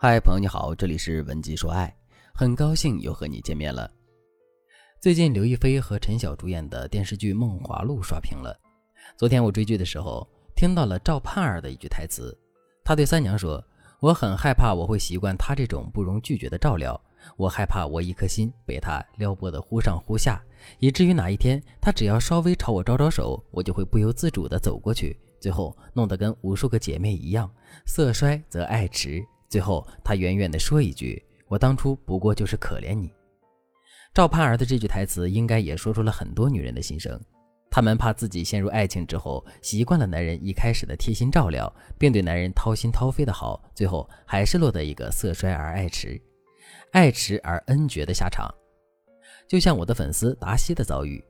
嗨，朋友你好，这里是文姬说爱，很高兴又和你见面了。最近刘亦菲和陈晓主演的电视剧《梦华录》刷屏了。昨天我追剧的时候，听到了赵盼儿的一句台词，她对三娘说：“我很害怕我会习惯他这种不容拒绝的照料，我害怕我一颗心被他撩拨的忽上忽下，以至于哪一天他只要稍微朝我招招手，我就会不由自主地走过去，最后弄得跟无数个姐妹一样，色衰则爱迟。”最后，他远远地说一句：“我当初不过就是可怜你。”赵盼儿的这句台词，应该也说出了很多女人的心声。她们怕自己陷入爱情之后，习惯了男人一开始的贴心照料，并对男人掏心掏肺的好，最后还是落得一个色衰而爱迟、爱迟而恩绝的下场。就像我的粉丝达西的遭遇，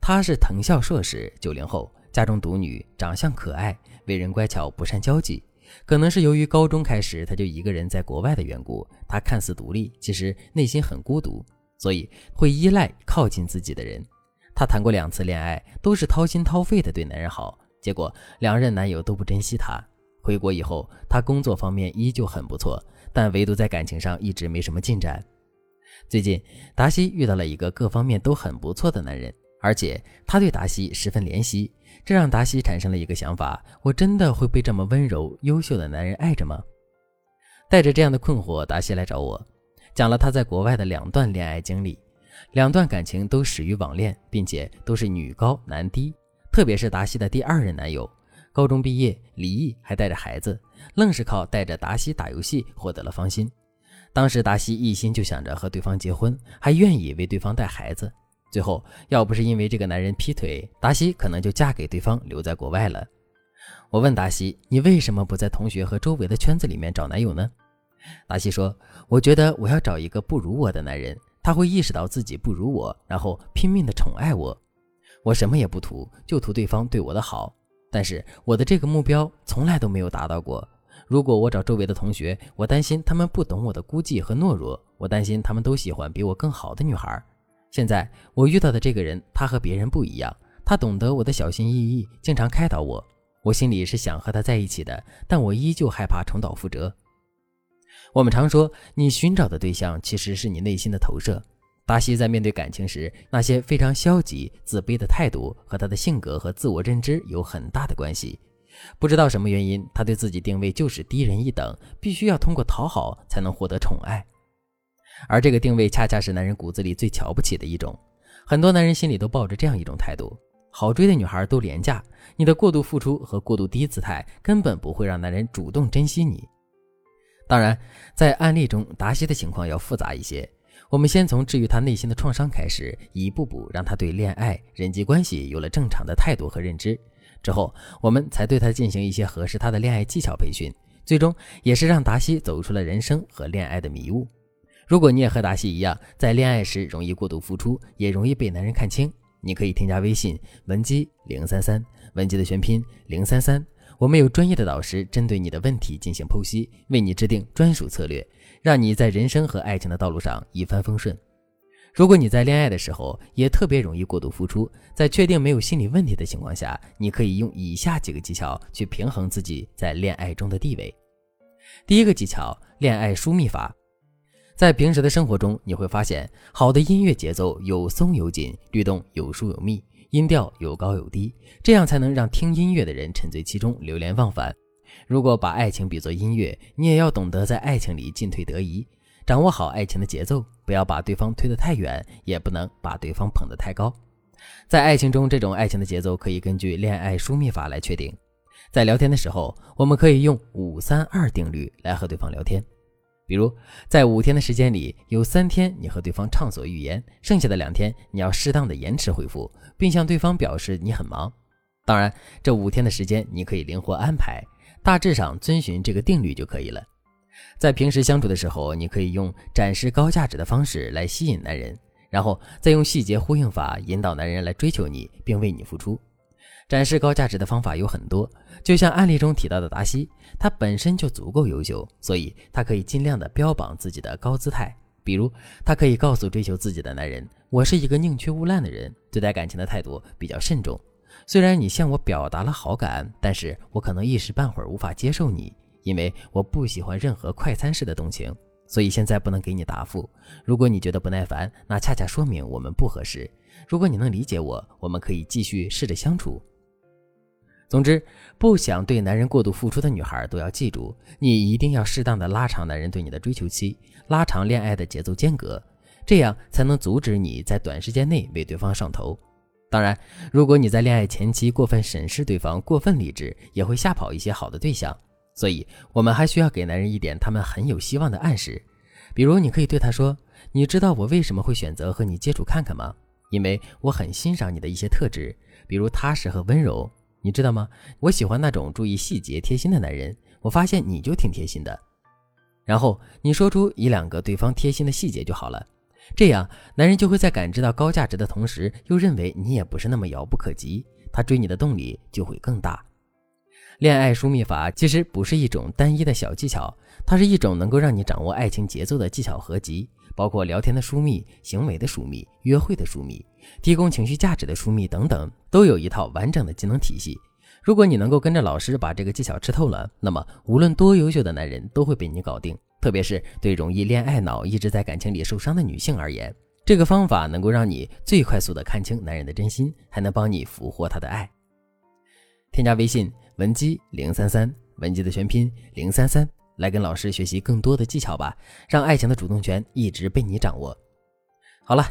她是藤校硕士，九零后，家中独女，长相可爱，为人乖巧，不善交际。可能是由于高中开始他就一个人在国外的缘故，他看似独立，其实内心很孤独，所以会依赖靠近自己的人。他谈过两次恋爱，都是掏心掏肺的对男人好，结果两任男友都不珍惜他。回国以后，他工作方面依旧很不错，但唯独在感情上一直没什么进展。最近，达西遇到了一个各方面都很不错的男人，而且他对达西十分怜惜。这让达西产生了一个想法：我真的会被这么温柔、优秀的男人爱着吗？带着这样的困惑，达西来找我，讲了他在国外的两段恋爱经历。两段感情都始于网恋，并且都是女高男低。特别是达西的第二任男友，高中毕业离异，还带着孩子，愣是靠带着达西打游戏获得了芳心。当时达西一心就想着和对方结婚，还愿意为对方带孩子。最后，要不是因为这个男人劈腿，达西可能就嫁给对方，留在国外了。我问达西：“你为什么不在同学和周围的圈子里面找男友呢？”达西说：“我觉得我要找一个不如我的男人，他会意识到自己不如我，然后拼命的宠爱我。我什么也不图，就图对方对我的好。但是我的这个目标从来都没有达到过。如果我找周围的同学，我担心他们不懂我的孤寂和懦弱，我担心他们都喜欢比我更好的女孩。”现在我遇到的这个人，他和别人不一样，他懂得我的小心翼翼，经常开导我。我心里是想和他在一起的，但我依旧害怕重蹈覆辙。我们常说，你寻找的对象其实是你内心的投射。达西在面对感情时，那些非常消极、自卑的态度，和他的性格和自我认知有很大的关系。不知道什么原因，他对自己定位就是低人一等，必须要通过讨好才能获得宠爱。而这个定位恰恰是男人骨子里最瞧不起的一种，很多男人心里都抱着这样一种态度：好追的女孩都廉价，你的过度付出和过度低姿态根本不会让男人主动珍惜你。当然，在案例中，达西的情况要复杂一些。我们先从治愈他内心的创伤开始，一步步让他对恋爱、人际关系有了正常的态度和认知。之后，我们才对他进行一些合适他的恋爱技巧培训，最终也是让达西走出了人生和恋爱的迷雾。如果你也和达西一样，在恋爱时容易过度付出，也容易被男人看清，你可以添加微信文姬零三三，文姬的全拼零三三，我们有专业的导师针对你的问题进行剖析，为你制定专属策略，让你在人生和爱情的道路上一帆风顺。如果你在恋爱的时候也特别容易过度付出，在确定没有心理问题的情况下，你可以用以下几个技巧去平衡自己在恋爱中的地位。第一个技巧，恋爱疏密法。在平时的生活中，你会发现，好的音乐节奏有松有紧，律动有疏有密，音调有高有低，这样才能让听音乐的人沉醉其中，流连忘返。如果把爱情比作音乐，你也要懂得在爱情里进退得宜，掌握好爱情的节奏，不要把对方推得太远，也不能把对方捧得太高。在爱情中，这种爱情的节奏可以根据恋爱疏密法来确定。在聊天的时候，我们可以用五三二定律来和对方聊天。比如，在五天的时间里，有三天你和对方畅所欲言，剩下的两天你要适当的延迟回复，并向对方表示你很忙。当然，这五天的时间你可以灵活安排，大致上遵循这个定律就可以了。在平时相处的时候，你可以用展示高价值的方式来吸引男人，然后再用细节呼应法引导男人来追求你，并为你付出。展示高价值的方法有很多，就像案例中提到的达西，他本身就足够优秀，所以他可以尽量的标榜自己的高姿态。比如，他可以告诉追求自己的男人：“我是一个宁缺毋滥的人，对待感情的态度比较慎重。虽然你向我表达了好感，但是我可能一时半会儿无法接受你，因为我不喜欢任何快餐式的动情，所以现在不能给你答复。如果你觉得不耐烦，那恰恰说明我们不合适。如果你能理解我，我们可以继续试着相处。总之，不想对男人过度付出的女孩都要记住，你一定要适当的拉长男人对你的追求期，拉长恋爱的节奏间隔，这样才能阻止你在短时间内为对方上头。当然，如果你在恋爱前期过分审视对方，过分理智，也会吓跑一些好的对象。所以，我们还需要给男人一点他们很有希望的暗示，比如，你可以对他说：“你知道我为什么会选择和你接触看看吗？因为我很欣赏你的一些特质，比如踏实和温柔。你知道吗？我喜欢那种注意细节、贴心的男人。我发现你就挺贴心的。”然后你说出一两个对方贴心的细节就好了。这样，男人就会在感知到高价值的同时，又认为你也不是那么遥不可及，他追你的动力就会更大。恋爱疏密法其实不是一种单一的小技巧，它是一种能够让你掌握爱情节奏的技巧合集，包括聊天的疏密、行为的疏密、约会的疏密、提供情绪价值的疏密等等，都有一套完整的技能体系。如果你能够跟着老师把这个技巧吃透了，那么无论多优秀的男人都会被你搞定。特别是对容易恋爱脑、一直在感情里受伤的女性而言，这个方法能够让你最快速的看清男人的真心，还能帮你俘获他的爱。添加微信文姬零三三，文姬的全拼零三三，来跟老师学习更多的技巧吧，让爱情的主动权一直被你掌握。好了，